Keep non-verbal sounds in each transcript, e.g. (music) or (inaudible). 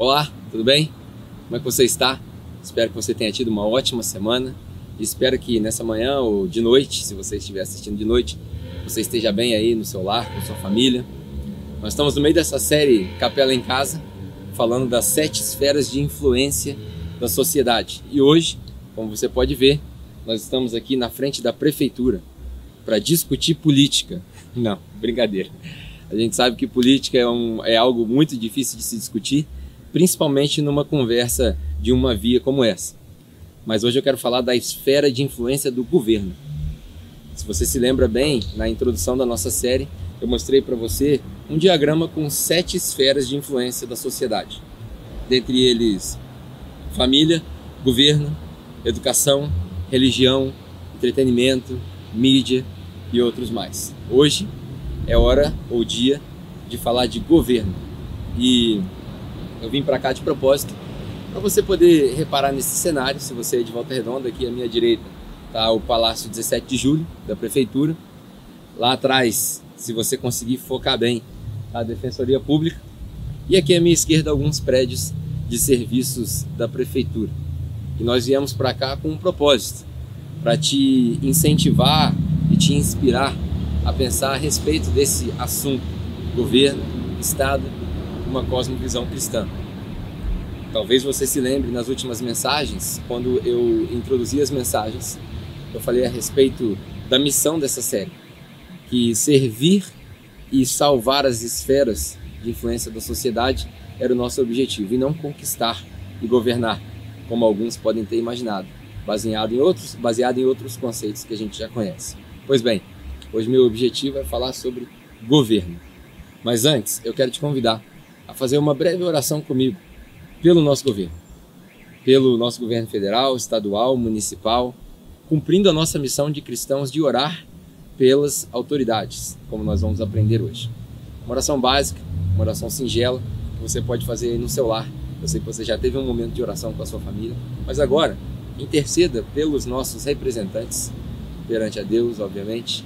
Olá, tudo bem? Como é que você está? Espero que você tenha tido uma ótima semana. Espero que nessa manhã ou de noite, se você estiver assistindo de noite, você esteja bem aí no seu lar, com sua família. Nós estamos no meio dessa série Capela em Casa, falando das sete esferas de influência da sociedade. E hoje, como você pode ver, nós estamos aqui na frente da prefeitura para discutir política. (laughs) Não, brincadeira. A gente sabe que política é, um, é algo muito difícil de se discutir, principalmente numa conversa de uma via como essa. Mas hoje eu quero falar da esfera de influência do governo. Se você se lembra bem, na introdução da nossa série, eu mostrei para você um diagrama com sete esferas de influência da sociedade. Dentre eles, família, governo, educação, religião, entretenimento, mídia e outros mais. Hoje é hora ou dia de falar de governo. E eu vim para cá de propósito para você poder reparar nesse cenário. Se você é de Volta Redonda, aqui à minha direita está o Palácio 17 de Julho da Prefeitura. Lá atrás, se você conseguir focar bem, tá a Defensoria Pública. E aqui à minha esquerda, alguns prédios de serviços da Prefeitura. E nós viemos para cá com um propósito, para te incentivar e te inspirar a pensar a respeito desse assunto, governo, Estado, uma cosmovisão cristã. Talvez você se lembre nas últimas mensagens, quando eu introduzi as mensagens, eu falei a respeito da missão dessa série, que servir e salvar as esferas de influência da sociedade era o nosso objetivo, e não conquistar e governar, como alguns podem ter imaginado, baseado em outros, baseado em outros conceitos que a gente já conhece. Pois bem, hoje meu objetivo é falar sobre governo. Mas antes, eu quero te convidar a fazer uma breve oração comigo pelo nosso governo, pelo nosso governo federal, estadual, municipal, cumprindo a nossa missão de cristãos de orar pelas autoridades, como nós vamos aprender hoje. Uma oração básica, uma oração singela, que você pode fazer no seu lar. Eu sei que você já teve um momento de oração com a sua família, mas agora interceda pelos nossos representantes perante a Deus, obviamente,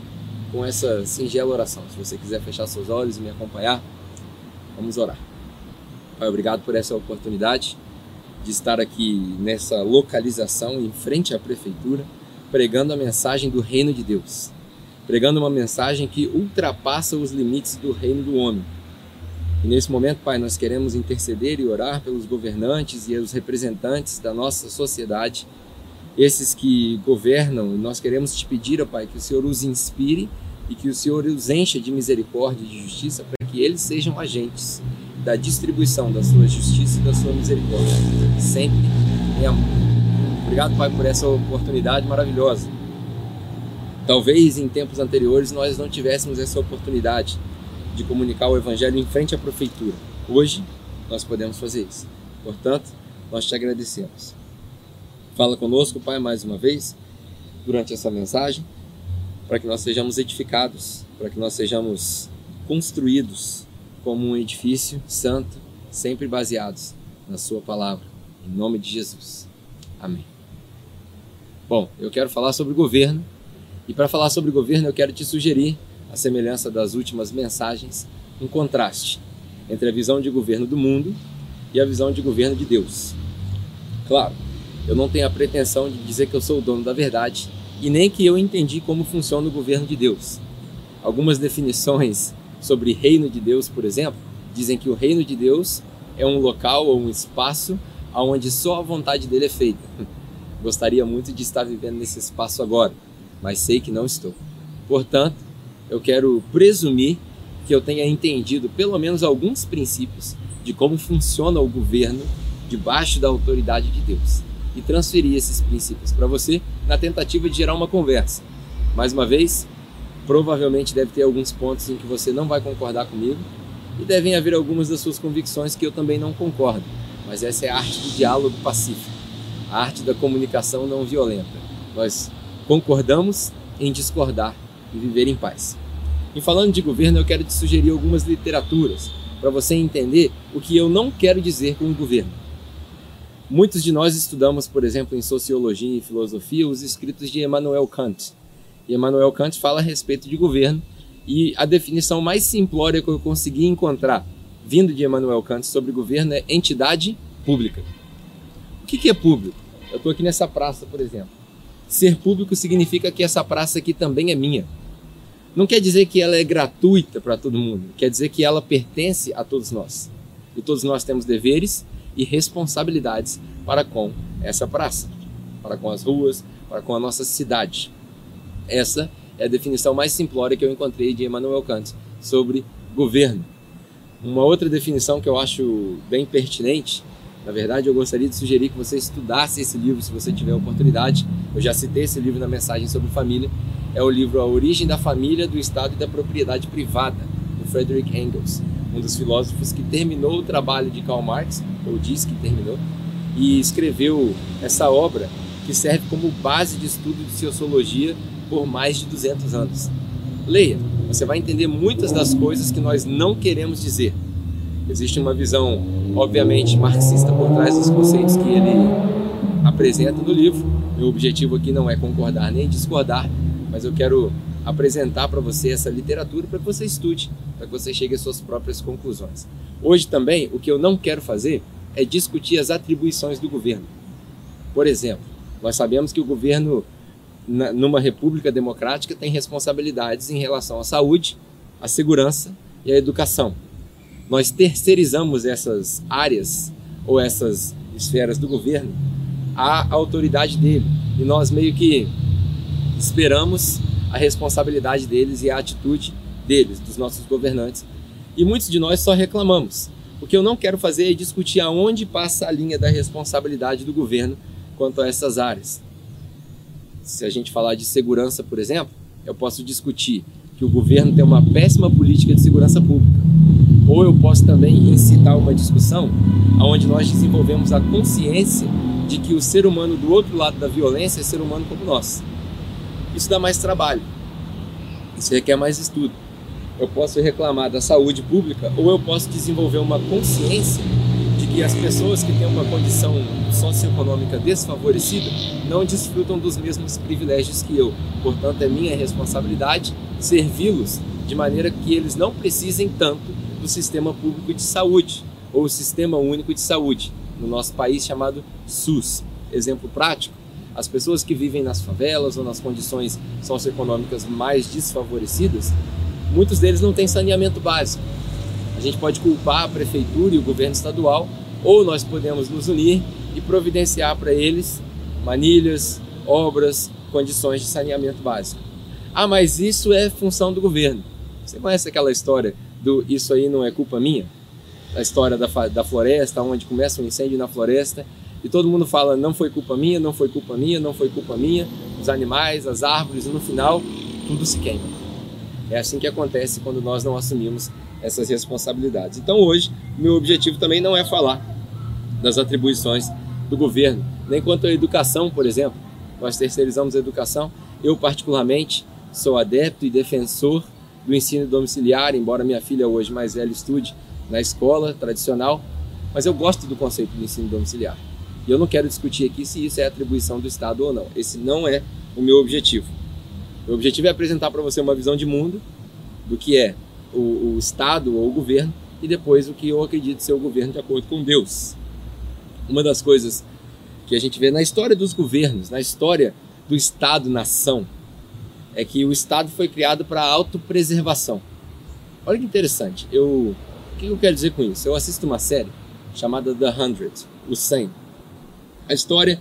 com essa singela oração. Se você quiser fechar seus olhos e me acompanhar, vamos orar. Pai, obrigado por essa oportunidade de estar aqui nessa localização em frente à prefeitura, pregando a mensagem do reino de Deus, pregando uma mensagem que ultrapassa os limites do reino do homem. E nesse momento, Pai, nós queremos interceder e orar pelos governantes e os representantes da nossa sociedade, esses que governam, nós queremos te pedir, ó Pai, que o Senhor os inspire e que o Senhor os encha de misericórdia e de justiça para que eles sejam agentes da distribuição da sua justiça e da sua misericórdia, sempre em amor. Obrigado, Pai, por essa oportunidade maravilhosa. Talvez em tempos anteriores nós não tivéssemos essa oportunidade de comunicar o Evangelho em frente à prefeitura. Hoje nós podemos fazer isso. Portanto, nós te agradecemos. Fala conosco, Pai, mais uma vez, durante essa mensagem, para que nós sejamos edificados, para que nós sejamos construídos como um edifício santo, sempre baseados na Sua palavra. Em nome de Jesus. Amém. Bom, eu quero falar sobre governo, e para falar sobre governo eu quero te sugerir, a semelhança das últimas mensagens, um contraste entre a visão de governo do mundo e a visão de governo de Deus. Claro, eu não tenho a pretensão de dizer que eu sou o dono da verdade e nem que eu entendi como funciona o governo de Deus. Algumas definições sobre reino de Deus, por exemplo, dizem que o reino de Deus é um local ou um espaço onde só a vontade dele é feita. (laughs) Gostaria muito de estar vivendo nesse espaço agora, mas sei que não estou. Portanto, eu quero presumir que eu tenha entendido pelo menos alguns princípios de como funciona o governo debaixo da autoridade de Deus e transferir esses princípios para você na tentativa de gerar uma conversa. Mais uma vez, Provavelmente deve ter alguns pontos em que você não vai concordar comigo e devem haver algumas das suas convicções que eu também não concordo. Mas essa é a arte do diálogo pacífico, a arte da comunicação não violenta. Nós concordamos em discordar e viver em paz. E falando de governo, eu quero te sugerir algumas literaturas para você entender o que eu não quero dizer com o governo. Muitos de nós estudamos, por exemplo, em sociologia e filosofia, os escritos de Emmanuel Kant. E Emmanuel Kant fala a respeito de governo e a definição mais simplória que eu consegui encontrar vindo de Emmanuel Kant sobre governo é entidade pública. O que é público? Eu estou aqui nessa praça, por exemplo. Ser público significa que essa praça aqui também é minha. Não quer dizer que ela é gratuita para todo mundo, quer dizer que ela pertence a todos nós. E todos nós temos deveres e responsabilidades para com essa praça, para com as ruas, para com a nossa cidade. Essa é a definição mais simplória que eu encontrei de Emmanuel Kant sobre governo. Uma outra definição que eu acho bem pertinente, na verdade, eu gostaria de sugerir que você estudasse esse livro se você tiver oportunidade. Eu já citei esse livro na mensagem sobre família. É o livro A Origem da Família, do Estado e da Propriedade Privada, do Frederick Engels, um dos filósofos que terminou o trabalho de Karl Marx, ou diz que terminou, e escreveu essa obra que serve como base de estudo de sociologia por mais de 200 anos. Leia, você vai entender muitas das coisas que nós não queremos dizer. Existe uma visão, obviamente, marxista por trás dos conceitos que ele apresenta no livro. Meu objetivo aqui não é concordar nem discordar, mas eu quero apresentar para você essa literatura para que você estude, para que você chegue às suas próprias conclusões. Hoje também, o que eu não quero fazer é discutir as atribuições do governo. Por exemplo, nós sabemos que o governo na, numa república democrática, tem responsabilidades em relação à saúde, à segurança e à educação. Nós terceirizamos essas áreas ou essas esferas do governo à autoridade dele e nós meio que esperamos a responsabilidade deles e a atitude deles, dos nossos governantes. E muitos de nós só reclamamos. O que eu não quero fazer é discutir aonde passa a linha da responsabilidade do governo quanto a essas áreas se a gente falar de segurança, por exemplo, eu posso discutir que o governo tem uma péssima política de segurança pública. Ou eu posso também incitar uma discussão onde nós desenvolvemos a consciência de que o ser humano do outro lado da violência é ser humano como nós. Isso dá mais trabalho. Isso requer mais estudo. Eu posso reclamar da saúde pública ou eu posso desenvolver uma consciência que as pessoas que têm uma condição socioeconômica desfavorecida não desfrutam dos mesmos privilégios que eu. Portanto, é minha responsabilidade servi-los de maneira que eles não precisem tanto do sistema público de saúde ou o sistema único de saúde no nosso país chamado SUS. Exemplo prático: as pessoas que vivem nas favelas ou nas condições socioeconômicas mais desfavorecidas, muitos deles não têm saneamento básico. A gente pode culpar a prefeitura e o governo estadual ou nós podemos nos unir e providenciar para eles manilhas, obras, condições de saneamento básico. Ah, mas isso é função do governo. Você conhece aquela história do isso aí não é culpa minha? A história da, da floresta, onde começa um incêndio na floresta e todo mundo fala não foi culpa minha, não foi culpa minha, não foi culpa minha, os animais, as árvores, e no final tudo se queima. É assim que acontece quando nós não assumimos essas responsabilidades. Então hoje, meu objetivo também não é falar das atribuições do governo. Nem quanto à educação, por exemplo, nós terceirizamos a educação. Eu, particularmente, sou adepto e defensor do ensino domiciliar, embora minha filha hoje mais velha estude na escola tradicional, mas eu gosto do conceito do ensino domiciliar. E eu não quero discutir aqui se isso é atribuição do Estado ou não. Esse não é o meu objetivo. O objetivo é apresentar para você uma visão de mundo do que é o, o Estado ou o governo e depois o que eu acredito ser o governo de acordo com Deus. Uma das coisas que a gente vê na história dos governos, na história do Estado-nação, é que o Estado foi criado para autopreservação. Olha que interessante. Eu, o que eu quero dizer com isso? Eu assisto uma série chamada The Hundred, o 100. A história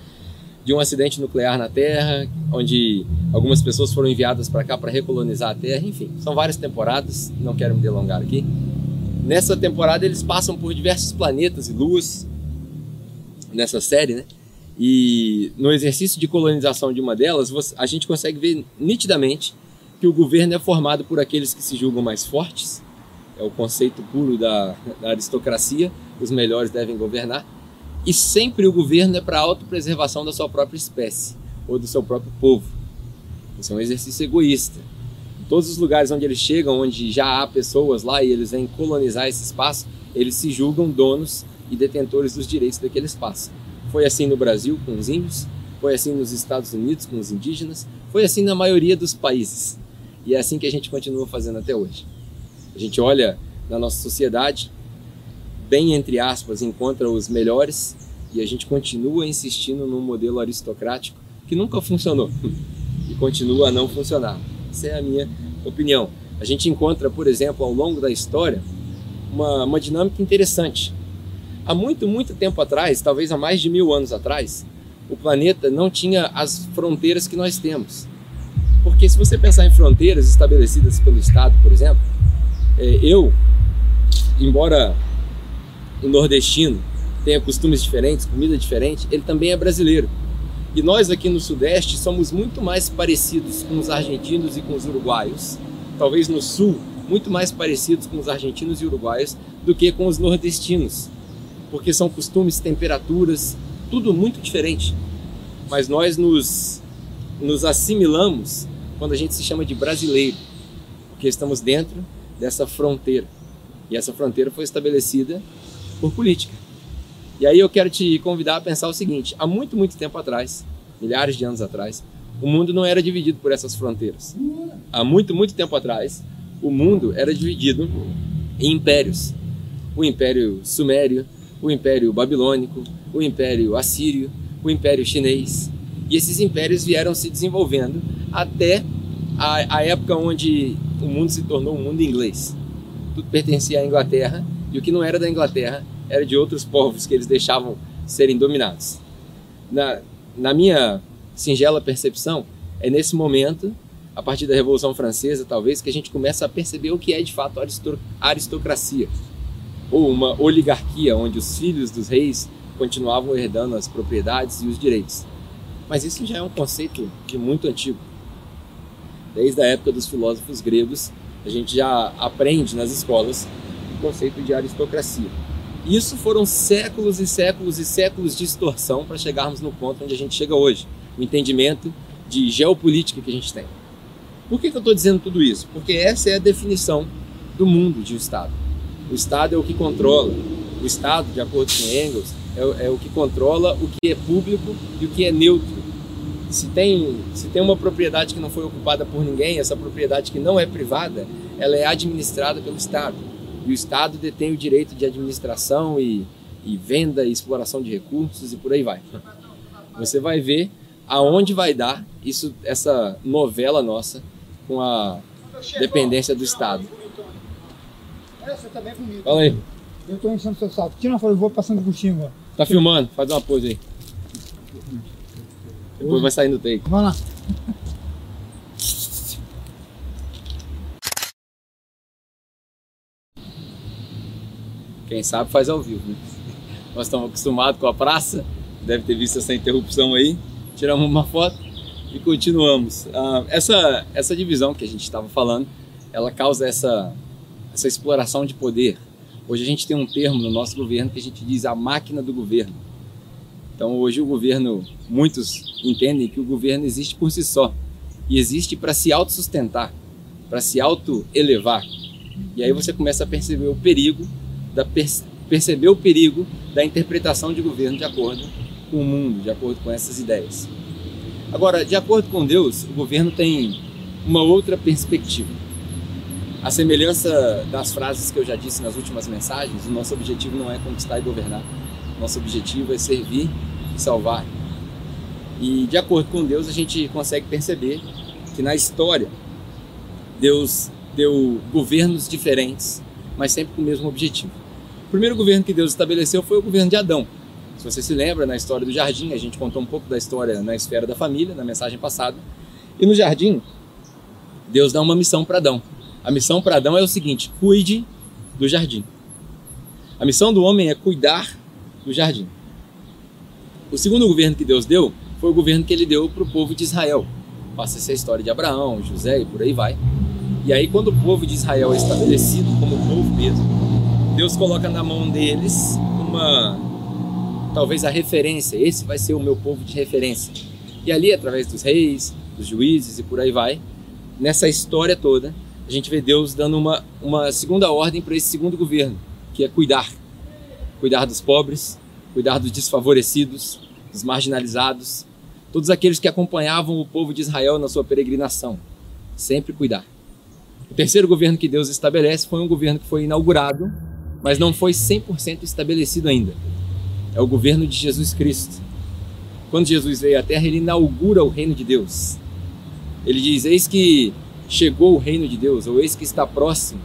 de um acidente nuclear na Terra, onde algumas pessoas foram enviadas para cá para recolonizar a Terra, enfim, são várias temporadas, não quero me delongar aqui. Nessa temporada eles passam por diversos planetas e luas, nessa série, né? E no exercício de colonização de uma delas, a gente consegue ver nitidamente que o governo é formado por aqueles que se julgam mais fortes, é o conceito puro da, da aristocracia, os melhores devem governar, e sempre o governo é para a autopreservação da sua própria espécie ou do seu próprio povo. Isso é um exercício egoísta. Em todos os lugares onde eles chegam, onde já há pessoas lá e eles vêm colonizar esse espaço, eles se julgam donos e detentores dos direitos daquele espaço. Foi assim no Brasil com os índios, foi assim nos Estados Unidos com os indígenas, foi assim na maioria dos países. E é assim que a gente continua fazendo até hoje. A gente olha na nossa sociedade bem entre aspas, encontra os melhores e a gente continua insistindo num modelo aristocrático que nunca funcionou (laughs) e continua a não funcionar. Essa é a minha opinião. A gente encontra, por exemplo, ao longo da história, uma, uma dinâmica interessante. Há muito, muito tempo atrás, talvez há mais de mil anos atrás, o planeta não tinha as fronteiras que nós temos. Porque se você pensar em fronteiras estabelecidas pelo Estado, por exemplo, é, eu, embora o nordestino tenha costumes diferentes, comida diferente, ele também é brasileiro. E nós aqui no Sudeste somos muito mais parecidos com os argentinos e com os uruguaios, talvez no Sul, muito mais parecidos com os argentinos e uruguaios do que com os nordestinos, porque são costumes, temperaturas, tudo muito diferente. Mas nós nos, nos assimilamos quando a gente se chama de brasileiro, porque estamos dentro dessa fronteira. E essa fronteira foi estabelecida por política. E aí eu quero te convidar a pensar o seguinte: há muito, muito tempo atrás, milhares de anos atrás, o mundo não era dividido por essas fronteiras. Há muito, muito tempo atrás, o mundo era dividido em impérios. O Império Sumério, o Império Babilônico, o Império Assírio, o Império Chinês. E esses impérios vieram se desenvolvendo até a, a época onde o mundo se tornou um mundo inglês. Tudo pertencia à Inglaterra e o que não era da Inglaterra era de outros povos que eles deixavam serem dominados. Na, na minha singela percepção, é nesse momento, a partir da Revolução Francesa, talvez, que a gente começa a perceber o que é de fato aristocracia, ou uma oligarquia, onde os filhos dos reis continuavam herdando as propriedades e os direitos. Mas isso já é um conceito de muito antigo. Desde a época dos filósofos gregos, a gente já aprende nas escolas o conceito de aristocracia. Isso foram séculos e séculos e séculos de distorção para chegarmos no ponto onde a gente chega hoje, o entendimento de geopolítica que a gente tem. Por que, que eu estou dizendo tudo isso? Porque essa é a definição do mundo de um Estado. O Estado é o que controla. O Estado, de acordo com Engels, é, é o que controla o que é público e o que é neutro. Se tem, se tem uma propriedade que não foi ocupada por ninguém, essa propriedade que não é privada, ela é administrada pelo Estado. E o Estado detém o direito de administração e, e venda e exploração de recursos e por aí vai. Você vai ver aonde vai dar isso, essa novela nossa com a dependência do Estado. Essa tá bem bonita. Fala aí. Eu tô enchendo seu salto. Tira uma foto, eu vou passando por cima. Tá filmando? Faz uma pose aí. Depois vai sair no take. Vamos lá. Quem sabe faz ao vivo, né? Nós estamos acostumados com a praça, deve ter visto essa interrupção aí. Tiramos uma foto e continuamos. Ah, essa, essa divisão que a gente estava falando, ela causa essa, essa exploração de poder. Hoje a gente tem um termo no nosso governo que a gente diz a máquina do governo. Então hoje o governo, muitos entendem que o governo existe por si só e existe para se autossustentar, para se auto-elevar. E aí você começa a perceber o perigo da perceber o perigo da interpretação de governo de acordo com o mundo, de acordo com essas ideias. Agora, de acordo com Deus, o governo tem uma outra perspectiva. A semelhança das frases que eu já disse nas últimas mensagens, o nosso objetivo não é conquistar e governar. Nosso objetivo é servir e salvar. E de acordo com Deus, a gente consegue perceber que na história Deus deu governos diferentes, mas sempre com o mesmo objetivo. O primeiro governo que Deus estabeleceu foi o governo de Adão. Se você se lembra, na história do jardim, a gente contou um pouco da história na esfera da família, na mensagem passada. E no jardim, Deus dá uma missão para Adão. A missão para Adão é o seguinte: cuide do jardim. A missão do homem é cuidar do jardim. O segundo governo que Deus deu foi o governo que ele deu para o povo de Israel. Passa essa história de Abraão, José e por aí vai. E aí, quando o povo de Israel é estabelecido como povo mesmo, Deus coloca na mão deles uma, talvez a referência. Esse vai ser o meu povo de referência. E ali, através dos reis, dos juízes e por aí vai, nessa história toda, a gente vê Deus dando uma, uma segunda ordem para esse segundo governo, que é cuidar. Cuidar dos pobres, cuidar dos desfavorecidos, dos marginalizados, todos aqueles que acompanhavam o povo de Israel na sua peregrinação. Sempre cuidar. O terceiro governo que Deus estabelece foi um governo que foi inaugurado mas não foi 100% estabelecido ainda. É o governo de Jesus Cristo. Quando Jesus veio à Terra, ele inaugura o reino de Deus. Ele diz: Eis que chegou o reino de Deus, ou eis que está próximo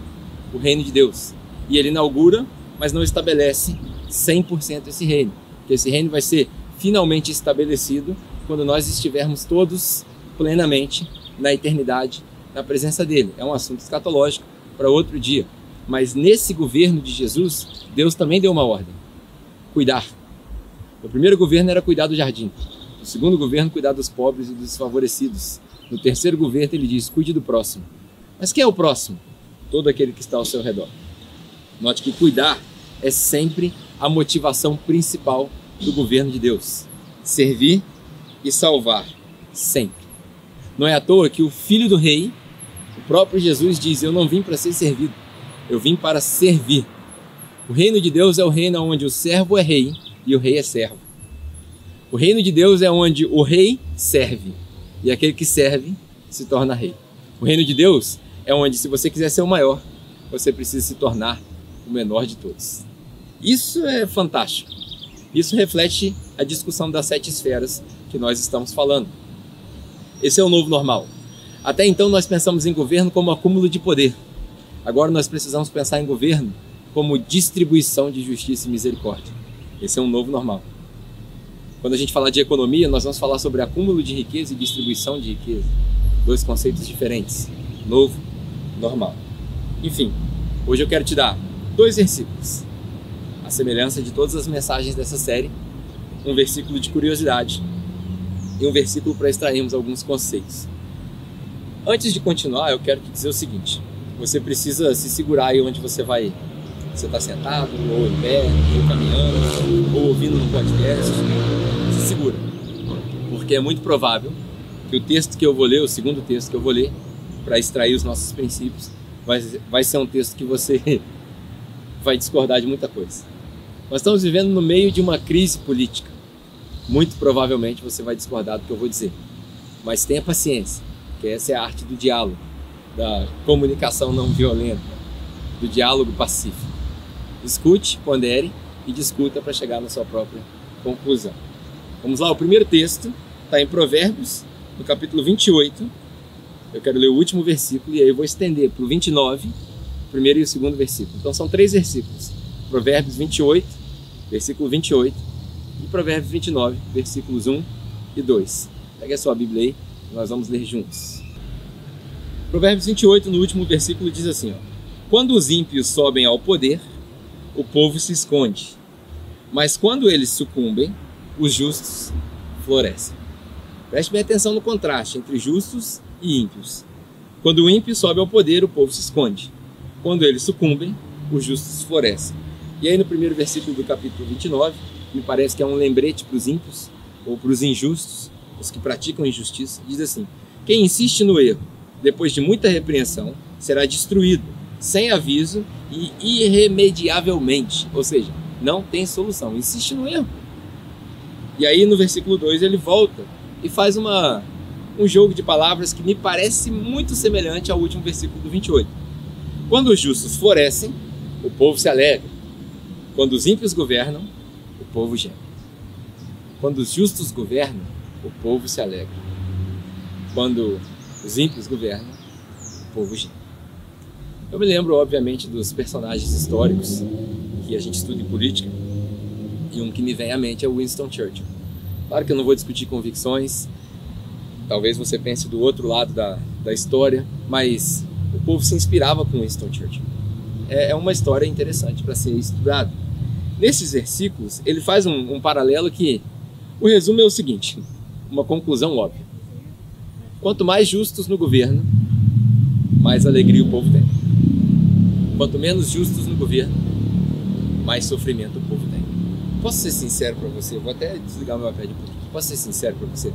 o reino de Deus. E ele inaugura, mas não estabelece 100% esse reino. Que esse reino vai ser finalmente estabelecido quando nós estivermos todos plenamente na eternidade, na presença dele. É um assunto escatológico para outro dia. Mas nesse governo de Jesus, Deus também deu uma ordem: cuidar. O primeiro governo era cuidar do jardim. O segundo governo, cuidar dos pobres e dos desfavorecidos. No terceiro governo, ele diz: cuide do próximo. Mas quem é o próximo? Todo aquele que está ao seu redor. Note que cuidar é sempre a motivação principal do governo de Deus. Servir e salvar, sempre. Não é à toa que o filho do rei, o próprio Jesus, diz: Eu não vim para ser servido, eu vim para servir. O reino de Deus é o reino onde o servo é rei e o rei é servo. O reino de Deus é onde o rei serve e aquele que serve se torna rei. O reino de Deus é onde, se você quiser ser o maior, você precisa se tornar o menor de todos. Isso é fantástico. Isso reflete a discussão das sete esferas que nós estamos falando. Esse é o novo normal. Até então nós pensamos em governo como acúmulo de poder. Agora nós precisamos pensar em governo como distribuição de justiça e misericórdia. Esse é um novo normal. Quando a gente falar de economia, nós vamos falar sobre acúmulo de riqueza e distribuição de riqueza. Dois conceitos diferentes. Novo, normal. Enfim, hoje eu quero te dar dois versículos. A semelhança de todas as mensagens dessa série, um versículo de curiosidade e um versículo para extrairmos alguns conceitos. Antes de continuar, eu quero te dizer o seguinte: você precisa se segurar aí onde você vai. Você está sentado, ou em pé, ou caminhando, ou ouvindo no podcast. Se segura, porque é muito provável que o texto que eu vou ler, o segundo texto que eu vou ler, para extrair os nossos princípios, vai, vai ser um texto que você (laughs) vai discordar de muita coisa. Nós estamos vivendo no meio de uma crise política muito provavelmente você vai discordar do que eu vou dizer. Mas tenha paciência, que essa é a arte do diálogo, da comunicação não violenta, do diálogo pacífico. Escute, pondere e discuta para chegar na sua própria conclusão. Vamos lá, o primeiro texto está em Provérbios, no capítulo 28. Eu quero ler o último versículo e aí eu vou estender para o 29, o primeiro e o segundo versículo. Então são três versículos. Provérbios 28, versículo 28 e Provérbios 29, versículos 1 e 2. Pegue a sua Bíblia aí, nós vamos ler juntos. Provérbios 28, no último versículo, diz assim: ó, Quando os ímpios sobem ao poder, o povo se esconde, mas quando eles sucumbem, os justos florescem. Preste bem atenção no contraste entre justos e ímpios. Quando o ímpio sobe ao poder, o povo se esconde. Quando eles sucumbem, os justos florescem. E aí no primeiro versículo do capítulo 29, me parece que é um lembrete para os ímpios ou para os injustos, os que praticam injustiça. Diz assim: quem insiste no erro, depois de muita repreensão, será destruído, sem aviso e irremediavelmente. Ou seja, não tem solução. Insiste no erro. E aí no versículo 2 ele volta e faz uma, um jogo de palavras que me parece muito semelhante ao último versículo do 28. Quando os justos florescem, o povo se alegra. Quando os ímpios governam, povo geme. Quando os justos governam, o povo se alegra. Quando os ímpios governam, o povo geme. Eu me lembro, obviamente, dos personagens históricos que a gente estuda em política, e um que me vem à mente é o Winston Churchill. Claro que eu não vou discutir convicções, talvez você pense do outro lado da, da história, mas o povo se inspirava com Winston Churchill. É, é uma história interessante para ser estudada. Nesses versículos, ele faz um, um paralelo que o resumo é o seguinte: uma conclusão óbvia. Quanto mais justos no governo, mais alegria o povo tem. Quanto menos justos no governo, mais sofrimento o povo tem. Posso ser sincero para você? Vou até desligar meu iPad um pouquinho. Posso ser sincero para você?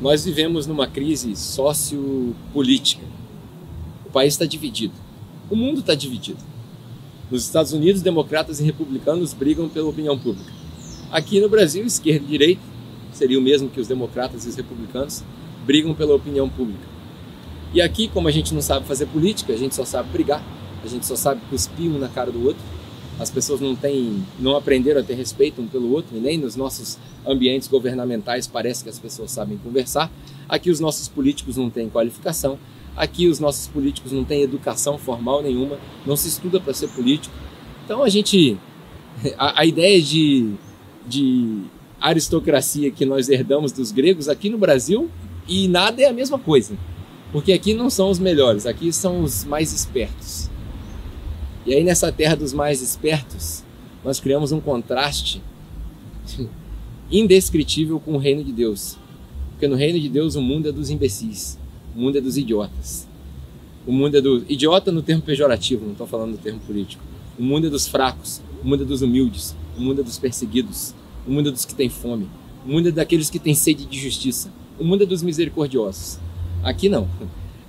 Nós vivemos numa crise sociopolítica. O país está dividido. O mundo está dividido. Nos Estados Unidos, democratas e republicanos brigam pela opinião pública. Aqui no Brasil, esquerda e direita, seria o mesmo que os democratas e os republicanos, brigam pela opinião pública. E aqui, como a gente não sabe fazer política, a gente só sabe brigar, a gente só sabe cuspir um na cara do outro. As pessoas não têm, não aprenderam a ter respeito um pelo outro, e nem nos nossos ambientes governamentais parece que as pessoas sabem conversar. Aqui os nossos políticos não têm qualificação, aqui os nossos políticos não têm educação formal nenhuma, não se estuda para ser político. Então a gente, (laughs) a, a ideia de, de aristocracia que nós herdamos dos gregos aqui no Brasil e nada é a mesma coisa. Porque aqui não são os melhores, aqui são os mais espertos. E aí nessa terra dos mais espertos, nós criamos um contraste indescritível com o reino de Deus. Porque no reino de Deus o mundo é dos imbecis, o mundo é dos idiotas. O mundo é do idiota no termo pejorativo, não estou falando do termo político. O mundo é dos fracos, o mundo é dos humildes, o mundo é dos perseguidos, o mundo é dos que têm fome, o mundo é daqueles que têm sede de justiça, o mundo é dos misericordiosos. Aqui não.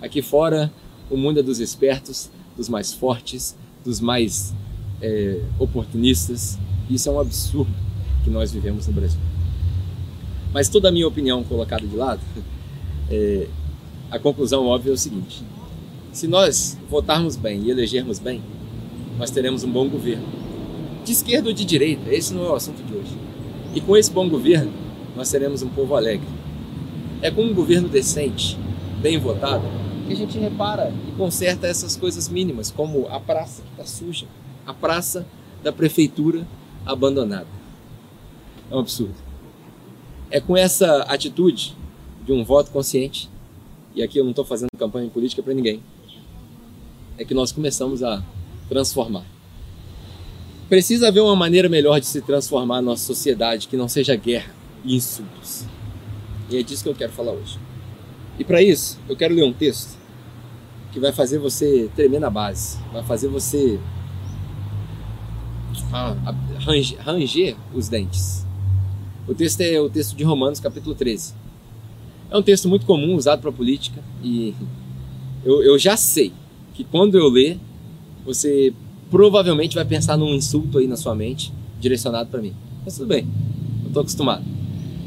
Aqui fora, o mundo é dos espertos, dos mais fortes, dos mais é, oportunistas. Isso é um absurdo que nós vivemos no Brasil. Mas toda a minha opinião colocada de lado, é, a conclusão óbvia é o seguinte: se nós votarmos bem e elegermos bem, nós teremos um bom governo. De esquerda ou de direita, esse não é o assunto de hoje. E com esse bom governo, nós teremos um povo alegre. É com um governo decente, bem votado, que a gente repara e conserta essas coisas mínimas, como a praça que está suja, a praça da prefeitura abandonada. É um absurdo. É com essa atitude de um voto consciente, e aqui eu não estou fazendo campanha política para ninguém, é que nós começamos a transformar. Precisa haver uma maneira melhor de se transformar a nossa sociedade que não seja guerra e insultos. E é disso que eu quero falar hoje. E para isso, eu quero ler um texto que vai fazer você tremer na base, vai fazer você ranger, ranger os dentes. O texto é o texto de Romanos, capítulo 13. É um texto muito comum usado para política e eu, eu já sei que quando eu ler, você provavelmente vai pensar num insulto aí na sua mente direcionado para mim. Mas tudo bem, eu estou acostumado.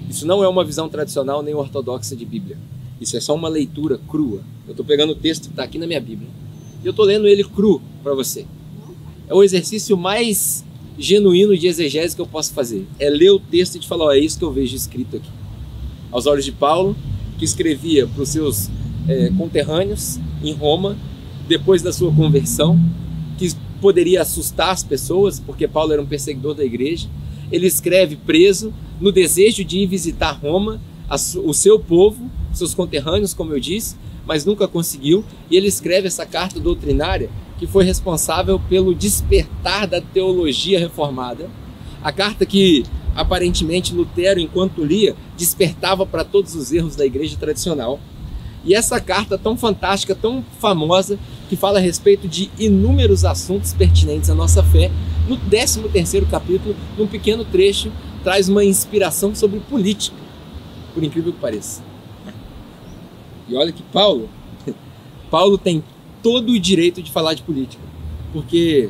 Isso não é uma visão tradicional nem ortodoxa de Bíblia. Isso é só uma leitura crua. Eu estou pegando o texto que está aqui na minha Bíblia e eu estou lendo ele cru para você. É o exercício mais genuíno de exegese que eu posso fazer. É ler o texto e te falar, oh, é isso que eu vejo escrito aqui. Aos olhos de Paulo, que escrevia para os seus é, conterrâneos em Roma, depois da sua conversão, que poderia assustar as pessoas, porque Paulo era um perseguidor da igreja. Ele escreve preso, no desejo de ir visitar Roma, o seu povo, seus conterrâneos, como eu disse, mas nunca conseguiu. E ele escreve essa carta doutrinária que foi responsável pelo despertar da teologia reformada. A carta que aparentemente Lutero, enquanto lia, despertava para todos os erros da igreja tradicional. E essa carta tão fantástica, tão famosa, que fala a respeito de inúmeros assuntos pertinentes à nossa fé, no 13 terceiro capítulo, num pequeno trecho, traz uma inspiração sobre política, por incrível que pareça. E olha que Paulo, (laughs) Paulo tem todo o direito de falar de política, porque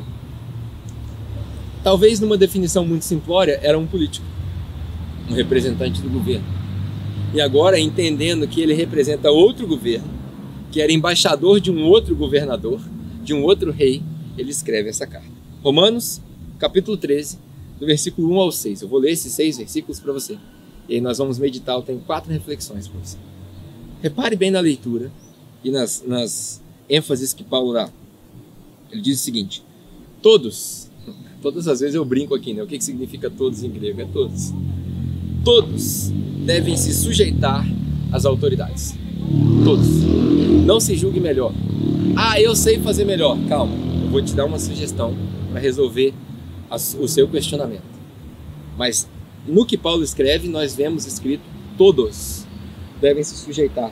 talvez numa definição muito simplória era um político, um representante do governo. E agora, entendendo que ele representa outro governo, que era embaixador de um outro governador, de um outro rei, ele escreve essa carta. Romanos, capítulo 13, do versículo 1 ao 6. Eu vou ler esses seis versículos para você. E aí nós vamos meditar. Eu tenho quatro reflexões para você. Repare bem na leitura e nas, nas ênfases que Paulo dá. Ele diz o seguinte: todos, todas as vezes eu brinco aqui, né? O que, que significa todos em grego? É todos. Todos devem se sujeitar às autoridades. Todos. Não se julgue melhor. Ah, eu sei fazer melhor. Calma, eu vou te dar uma sugestão para resolver o seu questionamento. Mas no que Paulo escreve, nós vemos escrito: todos devem se sujeitar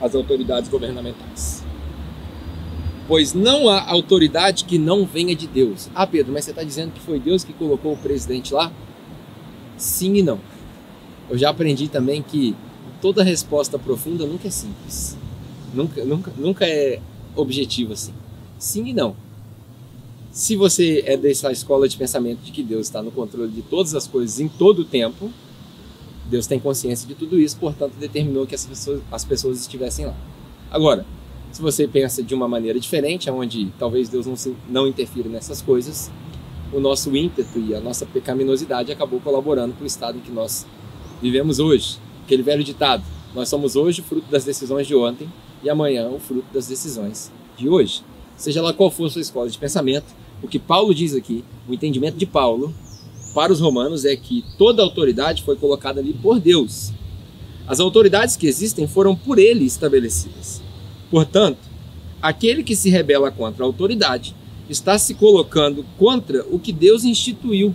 às autoridades governamentais. Pois não há autoridade que não venha de Deus. Ah, Pedro, mas você está dizendo que foi Deus que colocou o presidente lá? Sim e não. Eu já aprendi também que toda resposta profunda nunca é simples. Nunca, nunca, nunca é objetiva assim. Sim e não. Se você é dessa escola de pensamento de que Deus está no controle de todas as coisas em todo o tempo, Deus tem consciência de tudo isso, portanto determinou que as pessoas, as pessoas estivessem lá. Agora, Se você pensa de uma maneira diferente, onde talvez Deus não, se, não interfira nessas coisas, o nosso ímpeto e a nossa pecaminosidade acabou colaborando para o estado em que nós vivemos hoje. Aquele velho ditado: nós somos hoje fruto das decisões de ontem e amanhã o fruto das decisões de hoje. Seja lá qual for a sua escola de pensamento, o que Paulo diz aqui, o entendimento de Paulo para os romanos é que toda autoridade foi colocada ali por Deus. As autoridades que existem foram por ele estabelecidas. Portanto, aquele que se rebela contra a autoridade está se colocando contra o que Deus instituiu.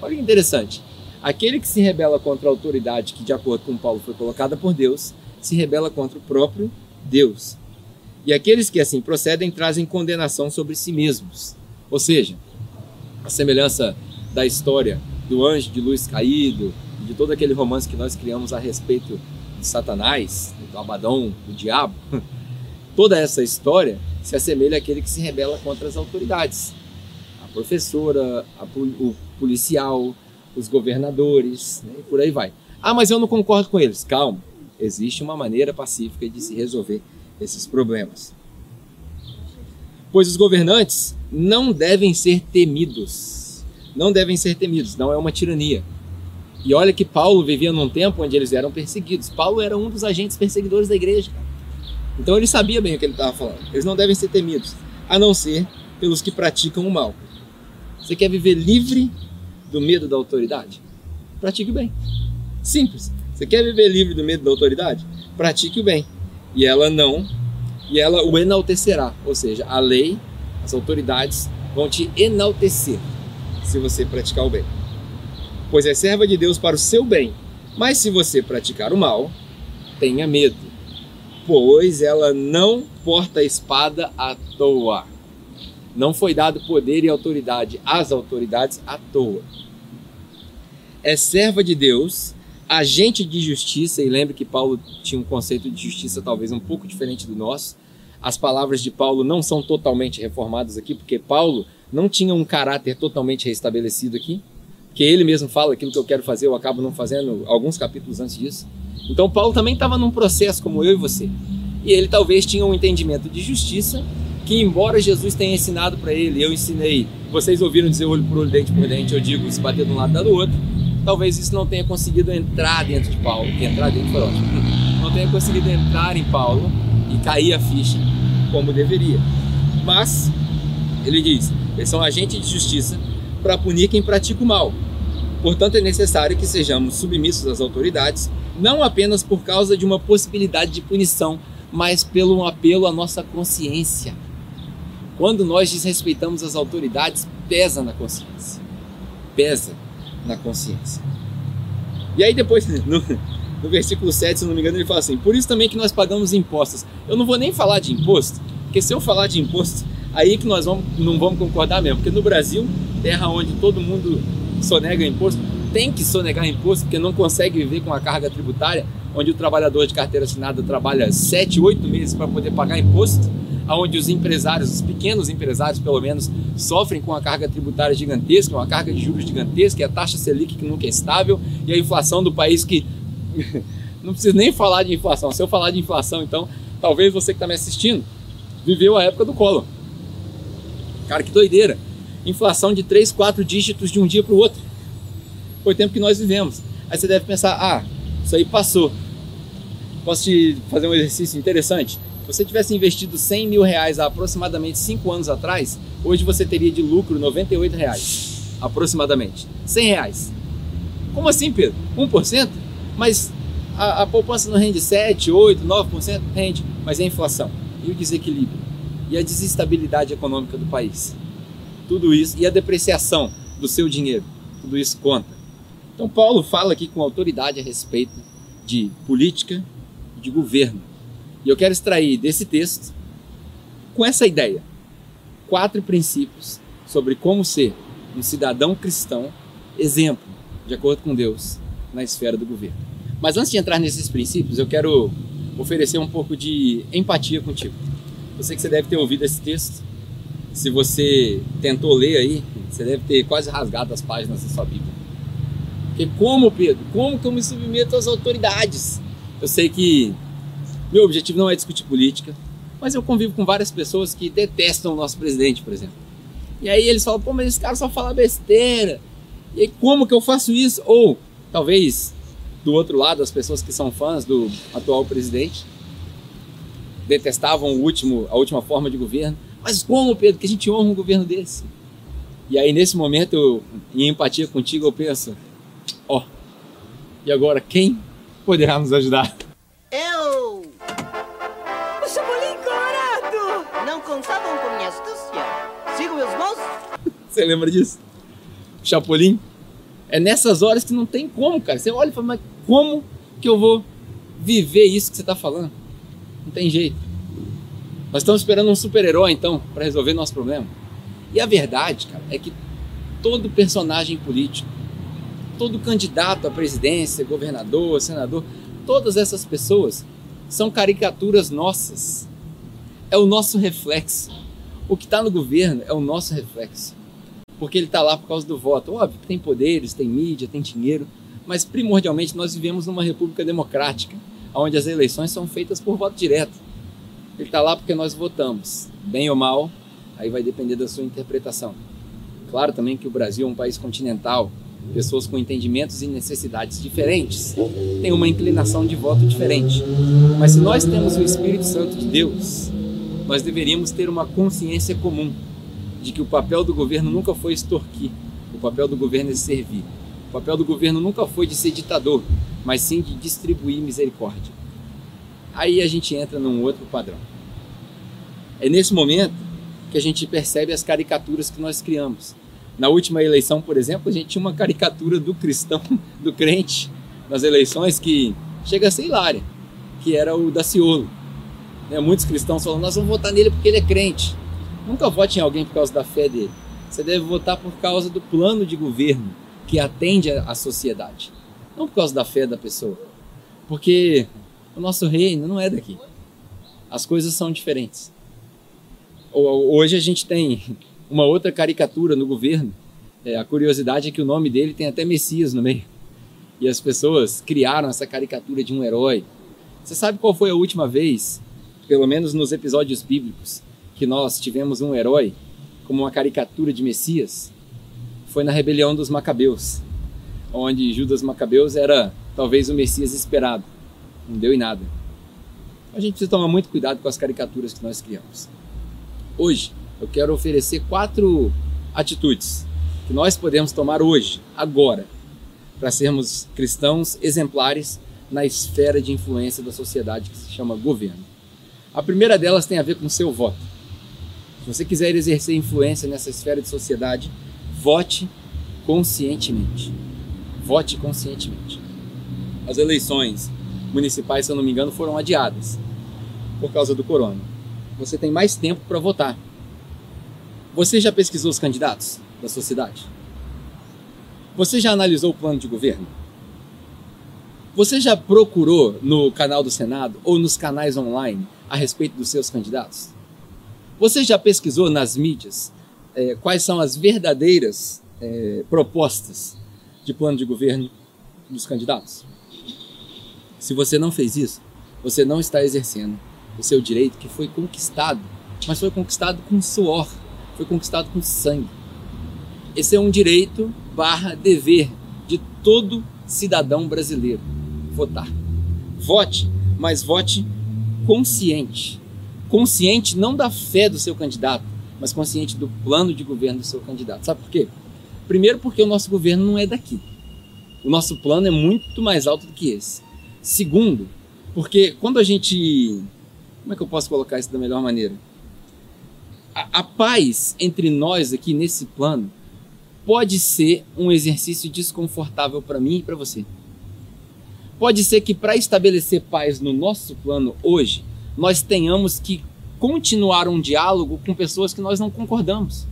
Olha que interessante. Aquele que se rebela contra a autoridade que, de acordo com Paulo, foi colocada por Deus, se rebela contra o próprio Deus. E aqueles que assim procedem trazem condenação sobre si mesmos. Ou seja, a semelhança da história do anjo de luz caído, de todo aquele romance que nós criamos a respeito de Satanás, do Abaddon, do diabo, (laughs) toda essa história se assemelha àquele que se rebela contra as autoridades. A professora, a, o policial, os governadores, né, e por aí vai. Ah, mas eu não concordo com eles. Calma, existe uma maneira pacífica de se resolver esses problemas. Pois os governantes não devem ser temidos. Não devem ser temidos, não é uma tirania. E olha que Paulo vivia num tempo onde eles eram perseguidos. Paulo era um dos agentes perseguidores da igreja. Então ele sabia bem o que ele estava falando. Eles não devem ser temidos, a não ser pelos que praticam o mal. Você quer viver livre do medo da autoridade? Pratique o bem. Simples. Você quer viver livre do medo da autoridade? Pratique o bem. E ela não, e ela o enaltecerá. Ou seja, a lei, as autoridades vão te enaltecer se você praticar o bem. Pois é serva de Deus para o seu bem. Mas se você praticar o mal, tenha medo, pois ela não porta a espada à toa. Não foi dado poder e autoridade às autoridades à toa. É serva de Deus, agente de justiça, e lembre que Paulo tinha um conceito de justiça talvez um pouco diferente do nosso. As palavras de Paulo não são totalmente reformadas aqui, porque Paulo não tinha um caráter totalmente restabelecido aqui, que ele mesmo fala aquilo que eu quero fazer, eu acabo não fazendo alguns capítulos antes disso. Então Paulo também estava num processo como eu e você. E ele talvez tinha um entendimento de justiça que, embora Jesus tenha ensinado para ele, eu ensinei, vocês ouviram dizer olho por olho, dente por dente, eu digo se bater de um lado, dar do outro, talvez isso não tenha conseguido entrar dentro de Paulo, entrar dentro foi ótimo, não tenha conseguido entrar em Paulo e cair a ficha como deveria. Mas, ele diz, eles são agentes de justiça para punir quem pratica o mal. Portanto, é necessário que sejamos submissos às autoridades, não apenas por causa de uma possibilidade de punição, mas pelo apelo à nossa consciência. Quando nós desrespeitamos as autoridades, pesa na consciência. Pesa na consciência. E aí depois, (laughs) no, no versículo 7, se não me engano, ele fala assim: Por isso também que nós pagamos impostos. Eu não vou nem falar de imposto, porque se eu falar de imposto, aí que nós vamos, não vamos concordar mesmo. Porque no Brasil, terra onde todo mundo sonega imposto, tem que sonegar imposto porque não consegue viver com a carga tributária, onde o trabalhador de carteira assinada trabalha 7, 8 meses para poder pagar imposto, onde os empresários, os pequenos empresários pelo menos, sofrem com a carga tributária gigantesca, uma carga de juros gigantesca, a taxa Selic que nunca é estável, e a inflação do país que (laughs) não preciso nem falar de inflação. Se eu falar de inflação, então, talvez você que está me assistindo viveu a época do Collor. Cara, que doideira! Inflação de 3, 4 dígitos de um dia para o outro. Foi o tempo que nós vivemos. Aí você deve pensar, ah, isso aí passou. Posso te fazer um exercício interessante? Se você tivesse investido 100 mil reais há aproximadamente 5 anos atrás, hoje você teria de lucro 98 reais, aproximadamente. 100 reais. Como assim, Pedro? 1%? Mas a, a poupança não rende 7, 8, 9%? Rende, mas é inflação e o desequilíbrio e a desestabilidade econômica do país. Tudo isso e a depreciação do seu dinheiro, tudo isso conta. Então Paulo fala aqui com autoridade a respeito de política e de governo. E eu quero extrair desse texto com essa ideia quatro princípios sobre como ser um cidadão cristão exemplo de acordo com Deus na esfera do governo. Mas antes de entrar nesses princípios, eu quero oferecer um pouco de empatia contigo. Eu sei que você deve ter ouvido esse texto. Se você tentou ler aí, você deve ter quase rasgado as páginas da sua Bíblia. Porque como, Pedro? Como que eu me submeto às autoridades? Eu sei que meu objetivo não é discutir política, Mas eu convivo com várias pessoas que detestam o nosso presidente, por exemplo. E aí eles falam, pô, mas esse cara só fala besteira. E aí, como que eu faço isso? Ou, talvez, do outro lado, as pessoas que são fãs do atual presidente detestavam o último, a última forma de governo. Mas como, Pedro, que a gente honra um governo desse? E aí, nesse momento, eu, em empatia contigo, eu penso, ó, oh, e agora quem poderá nos ajudar? Eu! O Chapolin Colorado! Não contavam com minha astúcia. Sigo meus bons? (laughs) Você lembra disso? Chapolin? É nessas horas que não tem como, cara. Você olha e fala, mas como que eu vou viver isso que você está falando? Não tem jeito. Nós estamos esperando um super-herói, então, para resolver nosso problema. E a verdade, cara, é que todo personagem político, todo candidato à presidência, governador, senador, todas essas pessoas são caricaturas nossas. É o nosso reflexo. O que está no governo é o nosso reflexo. Porque ele está lá por causa do voto. Óbvio que tem poderes, tem mídia, tem dinheiro, mas primordialmente nós vivemos numa república democrática, onde as eleições são feitas por voto direto. Ele está lá porque nós votamos, bem ou mal, aí vai depender da sua interpretação. Claro também que o Brasil é um país continental, pessoas com entendimentos e necessidades diferentes têm uma inclinação de voto diferente. Mas se nós temos o Espírito Santo de Deus, nós deveríamos ter uma consciência comum de que o papel do governo nunca foi extorquir, o papel do governo é servir. O papel do governo nunca foi de ser ditador, mas sim de distribuir misericórdia. Aí a gente entra num outro padrão. É nesse momento que a gente percebe as caricaturas que nós criamos. Na última eleição, por exemplo, a gente tinha uma caricatura do cristão, (laughs) do crente, nas eleições que chega a ser hilária, que era o Daciolo. Né? Muitos cristãos falam, nós vamos votar nele porque ele é crente. Nunca vote em alguém por causa da fé dele. Você deve votar por causa do plano de governo que atende à sociedade, não por causa da fé da pessoa. Porque o nosso reino não é daqui. As coisas são diferentes. Hoje a gente tem uma outra caricatura no governo. É, a curiosidade é que o nome dele tem até Messias no meio. E as pessoas criaram essa caricatura de um herói. Você sabe qual foi a última vez, pelo menos nos episódios bíblicos, que nós tivemos um herói como uma caricatura de Messias? foi na rebelião dos Macabeus, onde Judas Macabeus era talvez o Messias esperado. Não deu em nada. A gente precisa tomar muito cuidado com as caricaturas que nós criamos. Hoje, eu quero oferecer quatro atitudes que nós podemos tomar hoje, agora, para sermos cristãos exemplares na esfera de influência da sociedade que se chama governo. A primeira delas tem a ver com o seu voto. Se você quiser exercer influência nessa esfera de sociedade, vote conscientemente. Vote conscientemente. As eleições municipais, se eu não me engano, foram adiadas por causa do corona. Você tem mais tempo para votar. Você já pesquisou os candidatos da sociedade? Você já analisou o plano de governo? Você já procurou no canal do Senado ou nos canais online a respeito dos seus candidatos? Você já pesquisou nas mídias é, quais são as verdadeiras é, propostas de plano de governo dos candidatos. Se você não fez isso, você não está exercendo o seu direito que foi conquistado, mas foi conquistado com suor, foi conquistado com sangue. Esse é um direito barra dever de todo cidadão brasileiro, votar. Vote, mas vote consciente. Consciente não da fé do seu candidato, mas consciente do plano de governo do seu candidato. Sabe por quê? Primeiro, porque o nosso governo não é daqui. O nosso plano é muito mais alto do que esse. Segundo, porque quando a gente. Como é que eu posso colocar isso da melhor maneira? A, a paz entre nós aqui nesse plano pode ser um exercício desconfortável para mim e para você. Pode ser que para estabelecer paz no nosso plano hoje, nós tenhamos que continuar um diálogo com pessoas que nós não concordamos.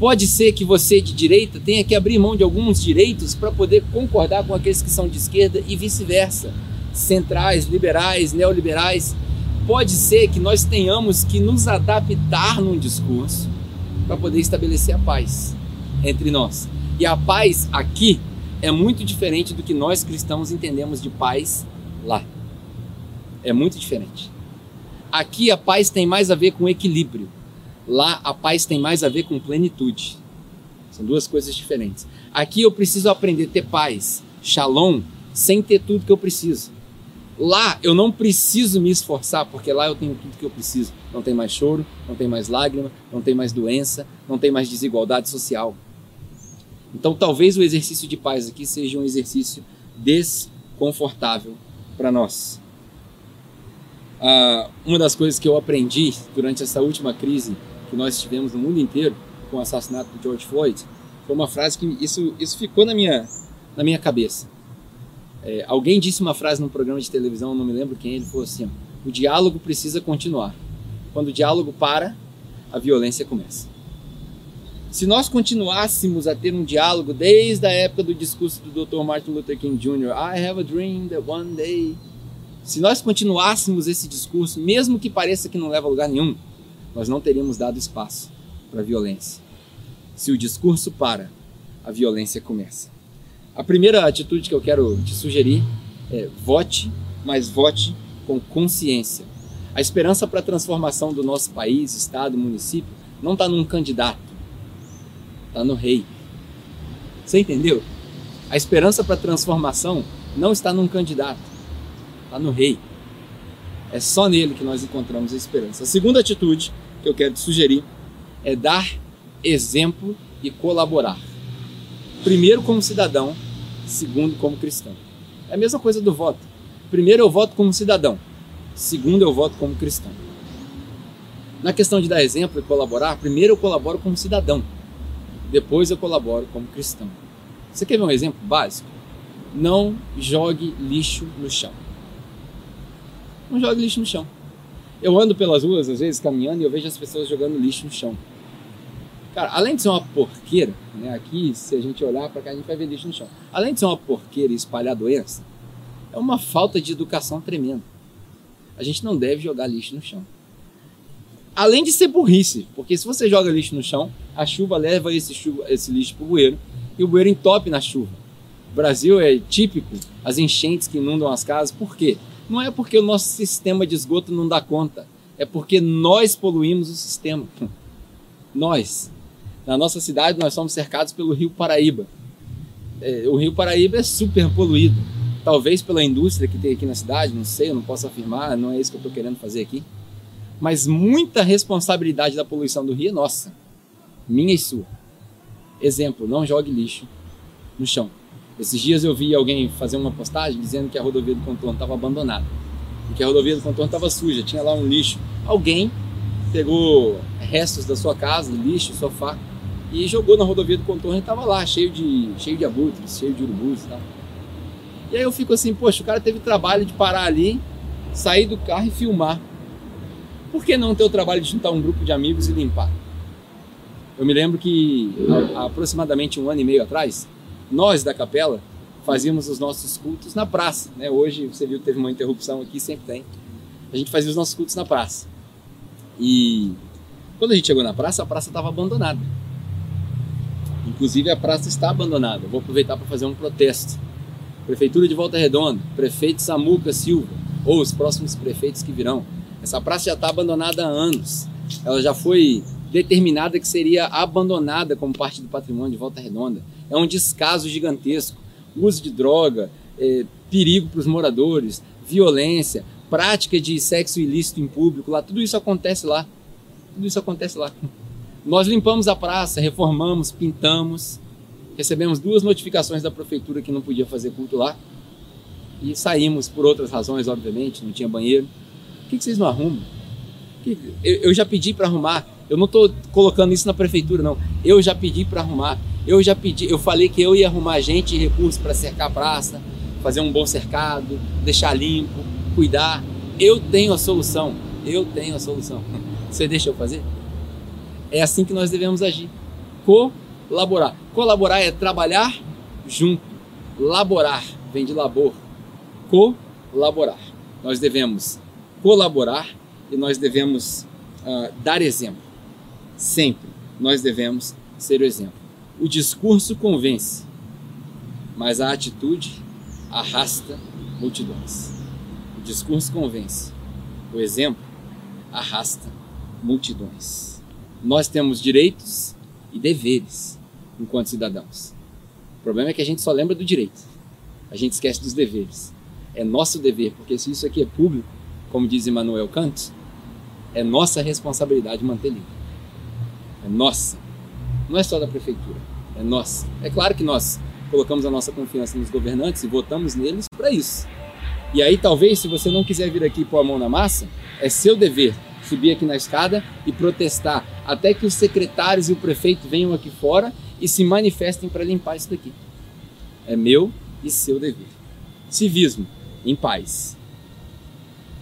Pode ser que você de direita tenha que abrir mão de alguns direitos para poder concordar com aqueles que são de esquerda e vice-versa. Centrais, liberais, neoliberais. Pode ser que nós tenhamos que nos adaptar num discurso para poder estabelecer a paz entre nós. E a paz aqui é muito diferente do que nós cristãos entendemos de paz lá. É muito diferente. Aqui a paz tem mais a ver com equilíbrio. Lá a paz tem mais a ver com plenitude. São duas coisas diferentes. Aqui eu preciso aprender a ter paz, shalom, sem ter tudo que eu preciso. Lá eu não preciso me esforçar, porque lá eu tenho tudo que eu preciso. Não tem mais choro, não tem mais lágrima, não tem mais doença, não tem mais desigualdade social. Então talvez o exercício de paz aqui seja um exercício desconfortável para nós. Ah, uma das coisas que eu aprendi durante essa última crise que nós tivemos no mundo inteiro com o assassinato do George Floyd foi uma frase que isso, isso ficou na minha, na minha cabeça. É, alguém disse uma frase num programa de televisão, não me lembro quem, ele falou assim: o diálogo precisa continuar. Quando o diálogo para, a violência começa. Se nós continuássemos a ter um diálogo desde a época do discurso do Dr. Martin Luther King Jr., I have a dream that one day. Se nós continuássemos esse discurso, mesmo que pareça que não leva a lugar nenhum, nós não teríamos dado espaço para a violência. Se o discurso para, a violência começa. A primeira atitude que eu quero te sugerir é vote, mas vote com consciência. A esperança para a transformação do nosso país, estado, município não está num candidato está no rei. Você entendeu? A esperança para a transformação não está num candidato, está no rei. É só nele que nós encontramos a esperança. A segunda atitude que eu quero te sugerir é dar exemplo e colaborar. Primeiro como cidadão, segundo como cristão. É a mesma coisa do voto. Primeiro eu voto como cidadão, segundo eu voto como cristão. Na questão de dar exemplo e colaborar, primeiro eu colaboro como cidadão depois eu colaboro como cristão. Você quer ver um exemplo básico? Não jogue lixo no chão. Não jogue lixo no chão. Eu ando pelas ruas, às vezes, caminhando, e eu vejo as pessoas jogando lixo no chão. Cara, além de ser uma porqueira, né, aqui, se a gente olhar para cá, a gente vai ver lixo no chão. Além de ser uma porqueira e espalhar doença, é uma falta de educação tremenda. A gente não deve jogar lixo no chão. Além de ser burrice, porque se você joga lixo no chão, a chuva leva esse, chuva, esse lixo para o bueiro e o bueiro entope na chuva. O Brasil é típico as enchentes que inundam as casas. Por quê? Não é porque o nosso sistema de esgoto não dá conta, é porque nós poluímos o sistema. Nós. Na nossa cidade, nós somos cercados pelo Rio Paraíba. É, o Rio Paraíba é super poluído. Talvez pela indústria que tem aqui na cidade, não sei, eu não posso afirmar, não é isso que eu estou querendo fazer aqui mas muita responsabilidade da poluição do rio é nossa, minha e sua. Exemplo, não jogue lixo no chão. Esses dias eu vi alguém fazer uma postagem dizendo que a rodovia do contorno estava abandonada, que a rodovia do contorno estava suja, tinha lá um lixo. Alguém pegou restos da sua casa, lixo, sofá, e jogou na rodovia do contorno e estava lá, cheio de, cheio de abutres, cheio de urubus e tal. E aí eu fico assim, poxa, o cara teve trabalho de parar ali, sair do carro e filmar por que não ter o trabalho de juntar um grupo de amigos e limpar? Eu me lembro que há, aproximadamente um ano e meio atrás, nós da capela fazíamos os nossos cultos na praça. Né? Hoje você viu teve uma interrupção aqui, sempre tem. A gente fazia os nossos cultos na praça. E quando a gente chegou na praça, a praça estava abandonada. Inclusive a praça está abandonada. vou aproveitar para fazer um protesto. Prefeitura de Volta Redonda, prefeito Samuca Silva, ou os próximos prefeitos que virão, essa praça já está abandonada há anos. Ela já foi determinada que seria abandonada como parte do patrimônio de Volta Redonda. É um descaso gigantesco. Uso de droga, é, perigo para os moradores, violência, prática de sexo ilícito em público lá, tudo isso acontece lá. Tudo isso acontece lá. Nós limpamos a praça, reformamos, pintamos, recebemos duas notificações da prefeitura que não podia fazer culto lá e saímos por outras razões, obviamente, não tinha banheiro. Por que vocês não arrumam? Eu já pedi para arrumar. Eu não estou colocando isso na prefeitura, não. Eu já pedi para arrumar. Eu já pedi, eu falei que eu ia arrumar gente e recursos para cercar a praça, fazer um bom cercado, deixar limpo, cuidar. Eu tenho a solução. Eu tenho a solução. (laughs) Você deixa eu fazer? É assim que nós devemos agir. Colaborar. Colaborar é trabalhar junto. Laborar vem de labor. Colaborar. Nós devemos colaborar e nós devemos uh, dar exemplo. Sempre nós devemos ser o exemplo. O discurso convence, mas a atitude arrasta multidões. O discurso convence, o exemplo arrasta multidões. Nós temos direitos e deveres enquanto cidadãos. O problema é que a gente só lembra do direito, a gente esquece dos deveres. É nosso dever, porque se isso aqui é público, como diz Immanuel Kant, é nossa responsabilidade manter limpo. É nossa. Não é só da prefeitura, é nossa. É claro que nós colocamos a nossa confiança nos governantes e votamos neles para isso. E aí, talvez, se você não quiser vir aqui pôr a mão na massa, é seu dever subir aqui na escada e protestar até que os secretários e o prefeito venham aqui fora e se manifestem para limpar isso daqui. É meu e seu dever. Civismo, em paz.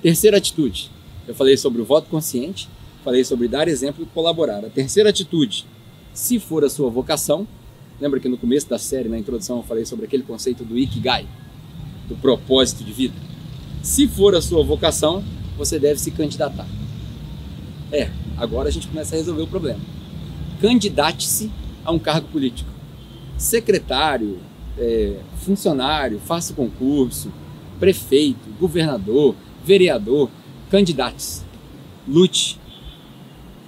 Terceira atitude. Eu falei sobre o voto consciente, falei sobre dar exemplo e colaborar. A terceira atitude, se for a sua vocação, lembra que no começo da série, na introdução, eu falei sobre aquele conceito do Ikigai, do propósito de vida. Se for a sua vocação, você deve se candidatar. É, agora a gente começa a resolver o problema. Candidate-se a um cargo político. Secretário, é, funcionário, faça concurso, prefeito, governador, vereador, candidate-se. Lute.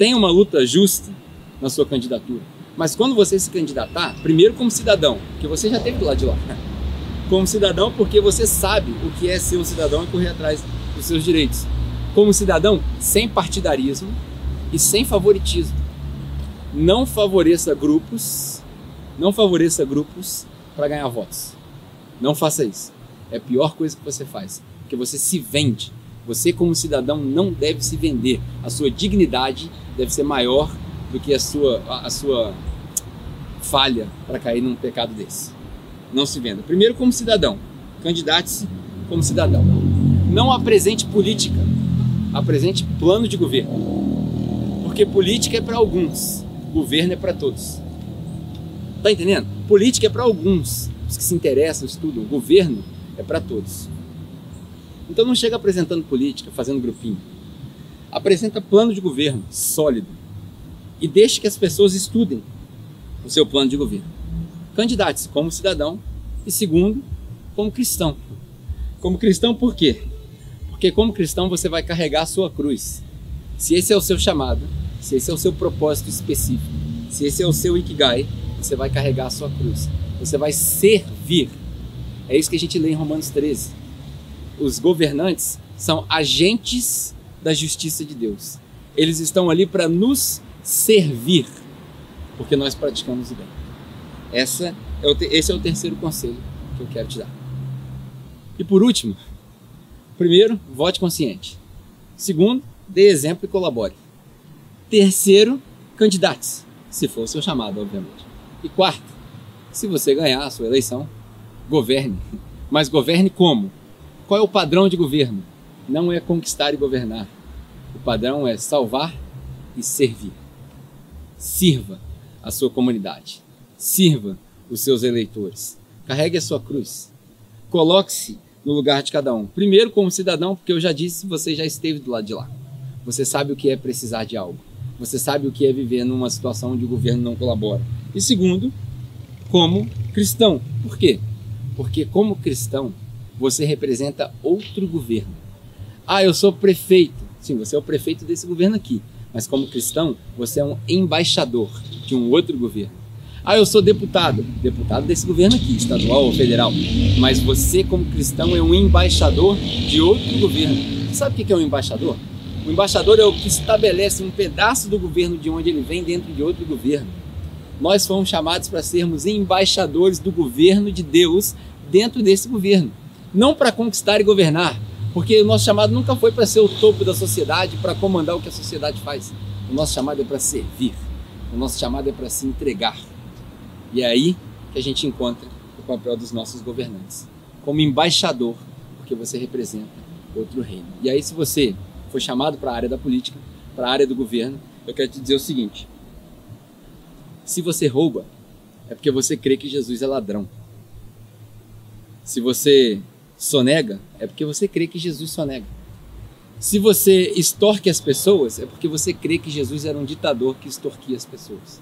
Tenha uma luta justa na sua candidatura. Mas quando você se candidatar, primeiro como cidadão, que você já teve do lado de lá. (laughs) Como cidadão, porque você sabe o que é ser um cidadão e correr atrás dos seus direitos como cidadão, sem partidarismo e sem favoritismo. Não favoreça grupos, não favoreça grupos para ganhar votos. Não faça isso. É a pior coisa que você faz, porque você se vende. Você como cidadão não deve se vender. A sua dignidade deve ser maior do que a sua a sua falha para cair num pecado desse. Não se venda. Primeiro como cidadão, candidate-se como cidadão. Não apresente política apresente plano de governo. Porque política é para alguns, governo é para todos. Tá entendendo? Política é para alguns, os que se interessam, estudam. Governo é para todos. Então não chega apresentando política, fazendo grupinho. Apresenta plano de governo sólido e deixe que as pessoas estudem o seu plano de governo. Candidate-se como cidadão e segundo, como cristão. Como cristão por quê? Porque como cristão você vai carregar a sua cruz. Se esse é o seu chamado, se esse é o seu propósito específico, se esse é o seu ikigai, você vai carregar a sua cruz. Você vai servir. É isso que a gente lê em Romanos 13. Os governantes são agentes da justiça de Deus. Eles estão ali para nos servir, porque nós praticamos o bem. Essa é o esse é o terceiro conselho que eu quero te dar. E por último, Primeiro, vote consciente. Segundo, dê exemplo e colabore. Terceiro, candidate-se, se for o seu chamado, obviamente. E quarto, se você ganhar a sua eleição, governe. Mas governe como? Qual é o padrão de governo? Não é conquistar e governar. O padrão é salvar e servir. Sirva a sua comunidade. Sirva os seus eleitores. Carregue a sua cruz. Coloque-se no lugar de cada um. Primeiro, como cidadão, porque eu já disse, você já esteve do lado de lá. Você sabe o que é precisar de algo. Você sabe o que é viver numa situação onde o governo não colabora. E segundo, como cristão. Por quê? Porque como cristão, você representa outro governo. Ah, eu sou prefeito. Sim, você é o prefeito desse governo aqui. Mas como cristão, você é um embaixador de um outro governo. Ah, eu sou deputado. Deputado desse governo aqui, estadual ou federal. Mas você, como cristão, é um embaixador de outro governo. Sabe o que é um embaixador? O embaixador é o que estabelece um pedaço do governo de onde ele vem dentro de outro governo. Nós fomos chamados para sermos embaixadores do governo de Deus dentro desse governo. Não para conquistar e governar, porque o nosso chamado nunca foi para ser o topo da sociedade, para comandar o que a sociedade faz. O nosso chamado é para servir. O nosso chamado é para se entregar. E é aí que a gente encontra o papel dos nossos governantes, como embaixador, porque você representa outro reino. E aí, se você foi chamado para a área da política, para a área do governo, eu quero te dizer o seguinte: se você rouba, é porque você crê que Jesus é ladrão. Se você sonega, é porque você crê que Jesus sonega. Se você extorque as pessoas, é porque você crê que Jesus era um ditador que extorquia as pessoas.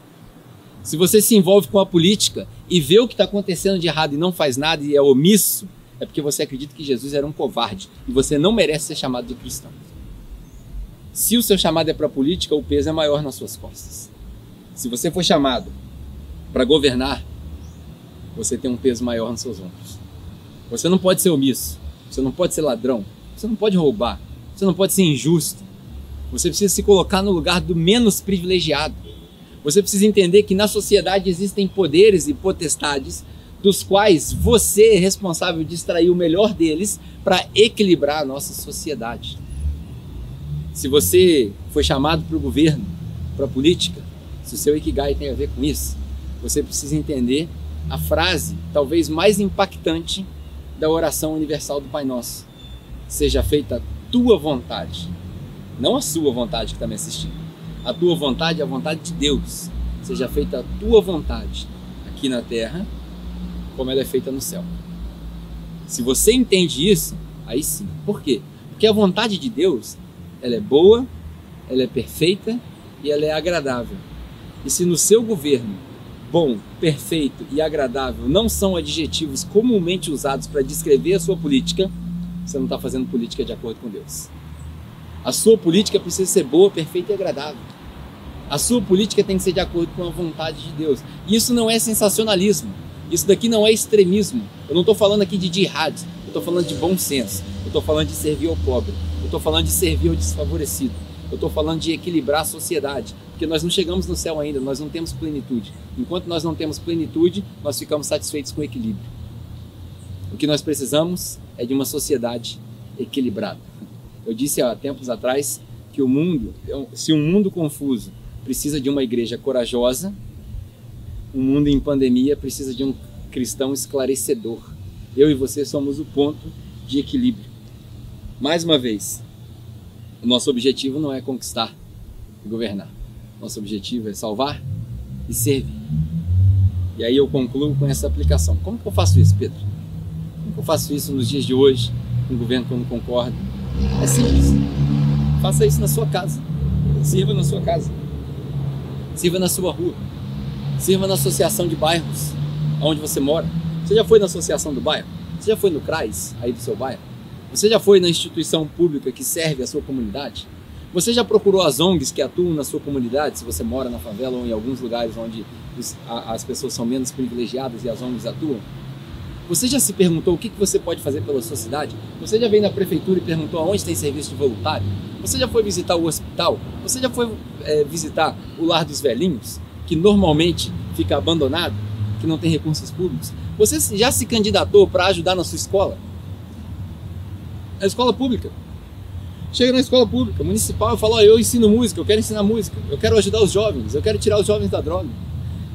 Se você se envolve com a política e vê o que está acontecendo de errado e não faz nada e é omisso, é porque você acredita que Jesus era um covarde e você não merece ser chamado de cristão. Se o seu chamado é para política, o peso é maior nas suas costas. Se você for chamado para governar, você tem um peso maior nos seus ombros. Você não pode ser omisso, você não pode ser ladrão, você não pode roubar, você não pode ser injusto. Você precisa se colocar no lugar do menos privilegiado. Você precisa entender que na sociedade existem poderes e potestades dos quais você é responsável de extrair o melhor deles para equilibrar a nossa sociedade. Se você foi chamado para o governo, para a política, se o seu Ikigai tem a ver com isso, você precisa entender a frase talvez mais impactante da oração universal do Pai Nosso. Seja feita a tua vontade, não a sua vontade que está me assistindo. A tua vontade é a vontade de Deus. Seja feita a tua vontade aqui na terra como ela é feita no céu. Se você entende isso, aí sim. Por quê? Porque a vontade de Deus, ela é boa, ela é perfeita e ela é agradável. E se no seu governo bom, perfeito e agradável não são adjetivos comumente usados para descrever a sua política, você não está fazendo política de acordo com Deus. A sua política precisa ser boa, perfeita e agradável. A sua política tem que ser de acordo com a vontade de Deus. Isso não é sensacionalismo. Isso daqui não é extremismo. Eu não estou falando aqui de jihad. Eu estou falando de bom senso. Eu estou falando de servir ao pobre. Eu estou falando de servir ao desfavorecido. Eu estou falando de equilibrar a sociedade. Porque nós não chegamos no céu ainda, nós não temos plenitude. Enquanto nós não temos plenitude, nós ficamos satisfeitos com o equilíbrio. O que nós precisamos é de uma sociedade equilibrada. Eu disse há tempos atrás que o mundo, se um mundo confuso precisa de uma igreja corajosa, um mundo em pandemia precisa de um cristão esclarecedor. Eu e você somos o ponto de equilíbrio. Mais uma vez, o nosso objetivo não é conquistar e governar. Nosso objetivo é salvar e servir. E aí eu concluo com essa aplicação. Como que eu faço isso, Pedro? Como que eu faço isso nos dias de hoje, o governo que eu não concordo? É simples. Faça isso na sua casa. Sirva na sua casa. Sirva na sua rua. Sirva na associação de bairros onde você mora. Você já foi na associação do bairro? Você já foi no CRAS aí do seu bairro? Você já foi na instituição pública que serve a sua comunidade? Você já procurou as ONGs que atuam na sua comunidade, se você mora na favela ou em alguns lugares onde as pessoas são menos privilegiadas e as ONGs atuam? Você já se perguntou o que você pode fazer pela sua cidade? Você já veio na prefeitura e perguntou aonde tem serviço de voluntário? Você já foi visitar o hospital? Você já foi é, visitar o lar dos velhinhos? que normalmente fica abandonado, que não tem recursos públicos? Você já se candidatou para ajudar na sua escola? Na escola pública. Chega na escola pública, municipal, e fala: oh, eu ensino música, eu quero ensinar música, eu quero ajudar os jovens, eu quero tirar os jovens da droga.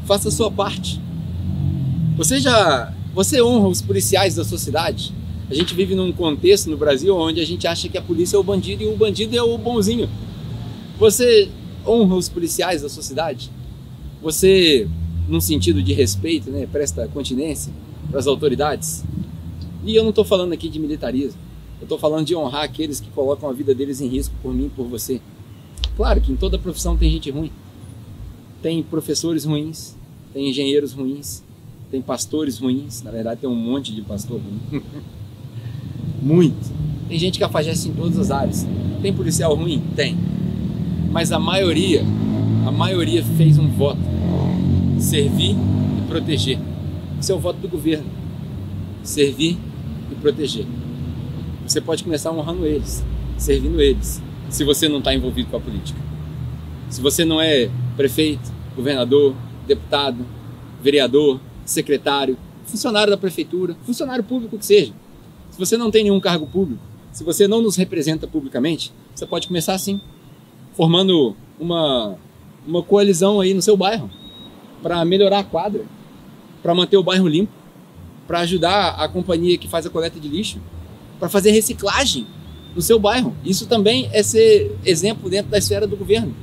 Faça a sua parte. Você já. Você honra os policiais da sua cidade? A gente vive num contexto no Brasil onde a gente acha que a polícia é o bandido e o bandido é o bonzinho. Você honra os policiais da sua cidade? Você, num sentido de respeito, né, presta continência para as autoridades. E eu não estou falando aqui de militarismo. Eu estou falando de honrar aqueles que colocam a vida deles em risco por mim por você. Claro que em toda profissão tem gente ruim. Tem professores ruins, tem engenheiros ruins, tem pastores ruins. Na verdade, tem um monte de pastor ruim. (laughs) Muito. Tem gente que afagece em todas as áreas. Tem policial ruim? Tem. Mas a maioria, a maioria fez um voto servir e proteger. Esse é o voto do governo. Servir e proteger. Você pode começar honrando eles, servindo eles, se você não está envolvido com a política. Se você não é prefeito, governador, deputado, vereador, secretário, funcionário da prefeitura, funcionário público que seja. Se você não tem nenhum cargo público, se você não nos representa publicamente, você pode começar assim, formando uma, uma coalizão aí no seu bairro para melhorar a quadra, para manter o bairro limpo, para ajudar a companhia que faz a coleta de lixo, para fazer reciclagem no seu bairro. Isso também é ser exemplo dentro da esfera do governo.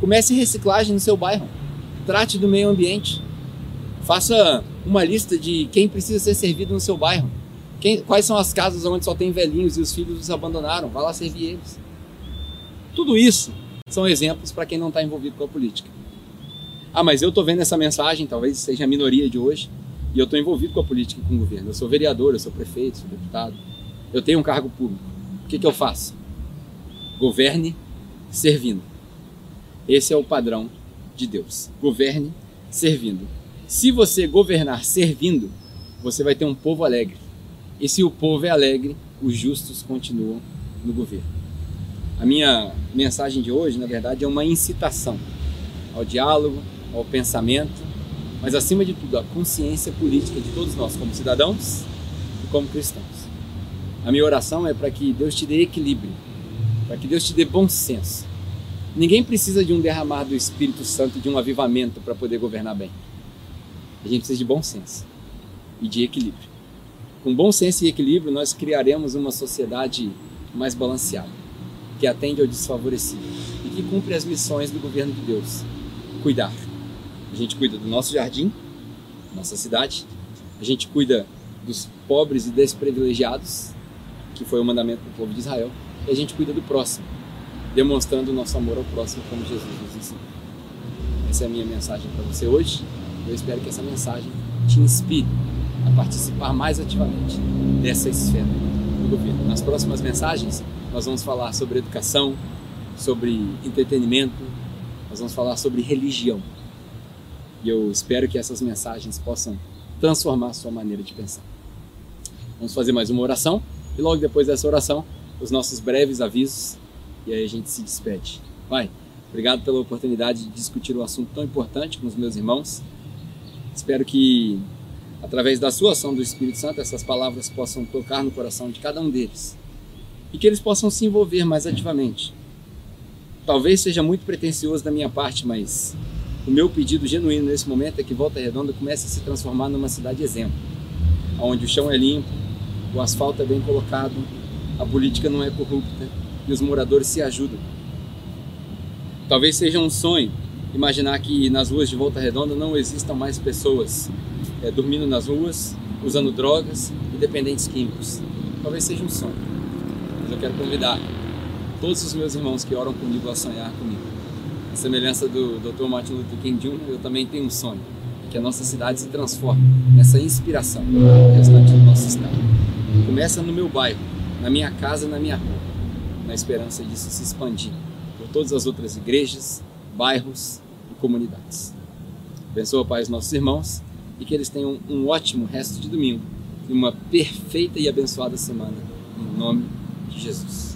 Comece reciclagem no seu bairro. Trate do meio ambiente. Faça uma lista de quem precisa ser servido no seu bairro. Quem, quais são as casas onde só tem velhinhos e os filhos os abandonaram? Vá lá servir eles. Tudo isso são exemplos para quem não está envolvido com a política. Ah, mas eu estou vendo essa mensagem, talvez seja a minoria de hoje, e eu estou envolvido com a política e com o governo. Eu sou vereador, eu sou prefeito, sou deputado, eu tenho um cargo público. O que, que eu faço? Governe servindo. Esse é o padrão de Deus. Governe servindo. Se você governar servindo, você vai ter um povo alegre. E se o povo é alegre, os justos continuam no governo. A minha mensagem de hoje, na verdade, é uma incitação ao diálogo, ao pensamento, mas acima de tudo, à consciência política de todos nós, como cidadãos e como cristãos. A minha oração é para que Deus te dê equilíbrio, para que Deus te dê bom senso. Ninguém precisa de um derramar do Espírito Santo, de um avivamento para poder governar bem. A gente precisa de bom senso e de equilíbrio. Com bom senso e equilíbrio, nós criaremos uma sociedade mais balanceada, que atende ao desfavorecido e que cumpre as missões do governo de Deus: cuidar. A gente cuida do nosso jardim, nossa cidade, a gente cuida dos pobres e desprivilegiados, que foi o mandamento do povo de Israel, e a gente cuida do próximo, demonstrando o nosso amor ao próximo como Jesus nos ensinou. Essa é a minha mensagem para você hoje. Eu espero que essa mensagem te inspire a participar mais ativamente dessa esfera do governo. Nas próximas mensagens, nós vamos falar sobre educação, sobre entretenimento, nós vamos falar sobre religião. E eu espero que essas mensagens possam transformar a sua maneira de pensar. Vamos fazer mais uma oração e logo depois dessa oração, os nossos breves avisos e aí a gente se despede. Vai, obrigado pela oportunidade de discutir um assunto tão importante com os meus irmãos. Espero que através da sua ação do Espírito Santo essas palavras possam tocar no coração de cada um deles e que eles possam se envolver mais ativamente. Talvez seja muito pretensioso da minha parte, mas o meu pedido genuíno nesse momento é que Volta Redonda comece a se transformar numa cidade exemplo, onde o chão é limpo, o asfalto é bem colocado, a política não é corrupta e os moradores se ajudam. Talvez seja um sonho imaginar que nas ruas de Volta Redonda não existam mais pessoas é, dormindo nas ruas, usando drogas e dependentes químicos. Talvez seja um sonho, mas eu quero convidar todos os meus irmãos que oram comigo a sonhar comigo semelhança do Dr. Martin Luther King Jr., eu também tenho um sonho, que a nossa cidade se transforme nessa inspiração para o restante do nosso estado. Começa no meu bairro, na minha casa, na minha rua, na esperança disso se expandir por todas as outras igrejas, bairros e comunidades. Abençoa, Pai, os nossos irmãos e que eles tenham um ótimo resto de domingo e uma perfeita e abençoada semana. Em nome de Jesus.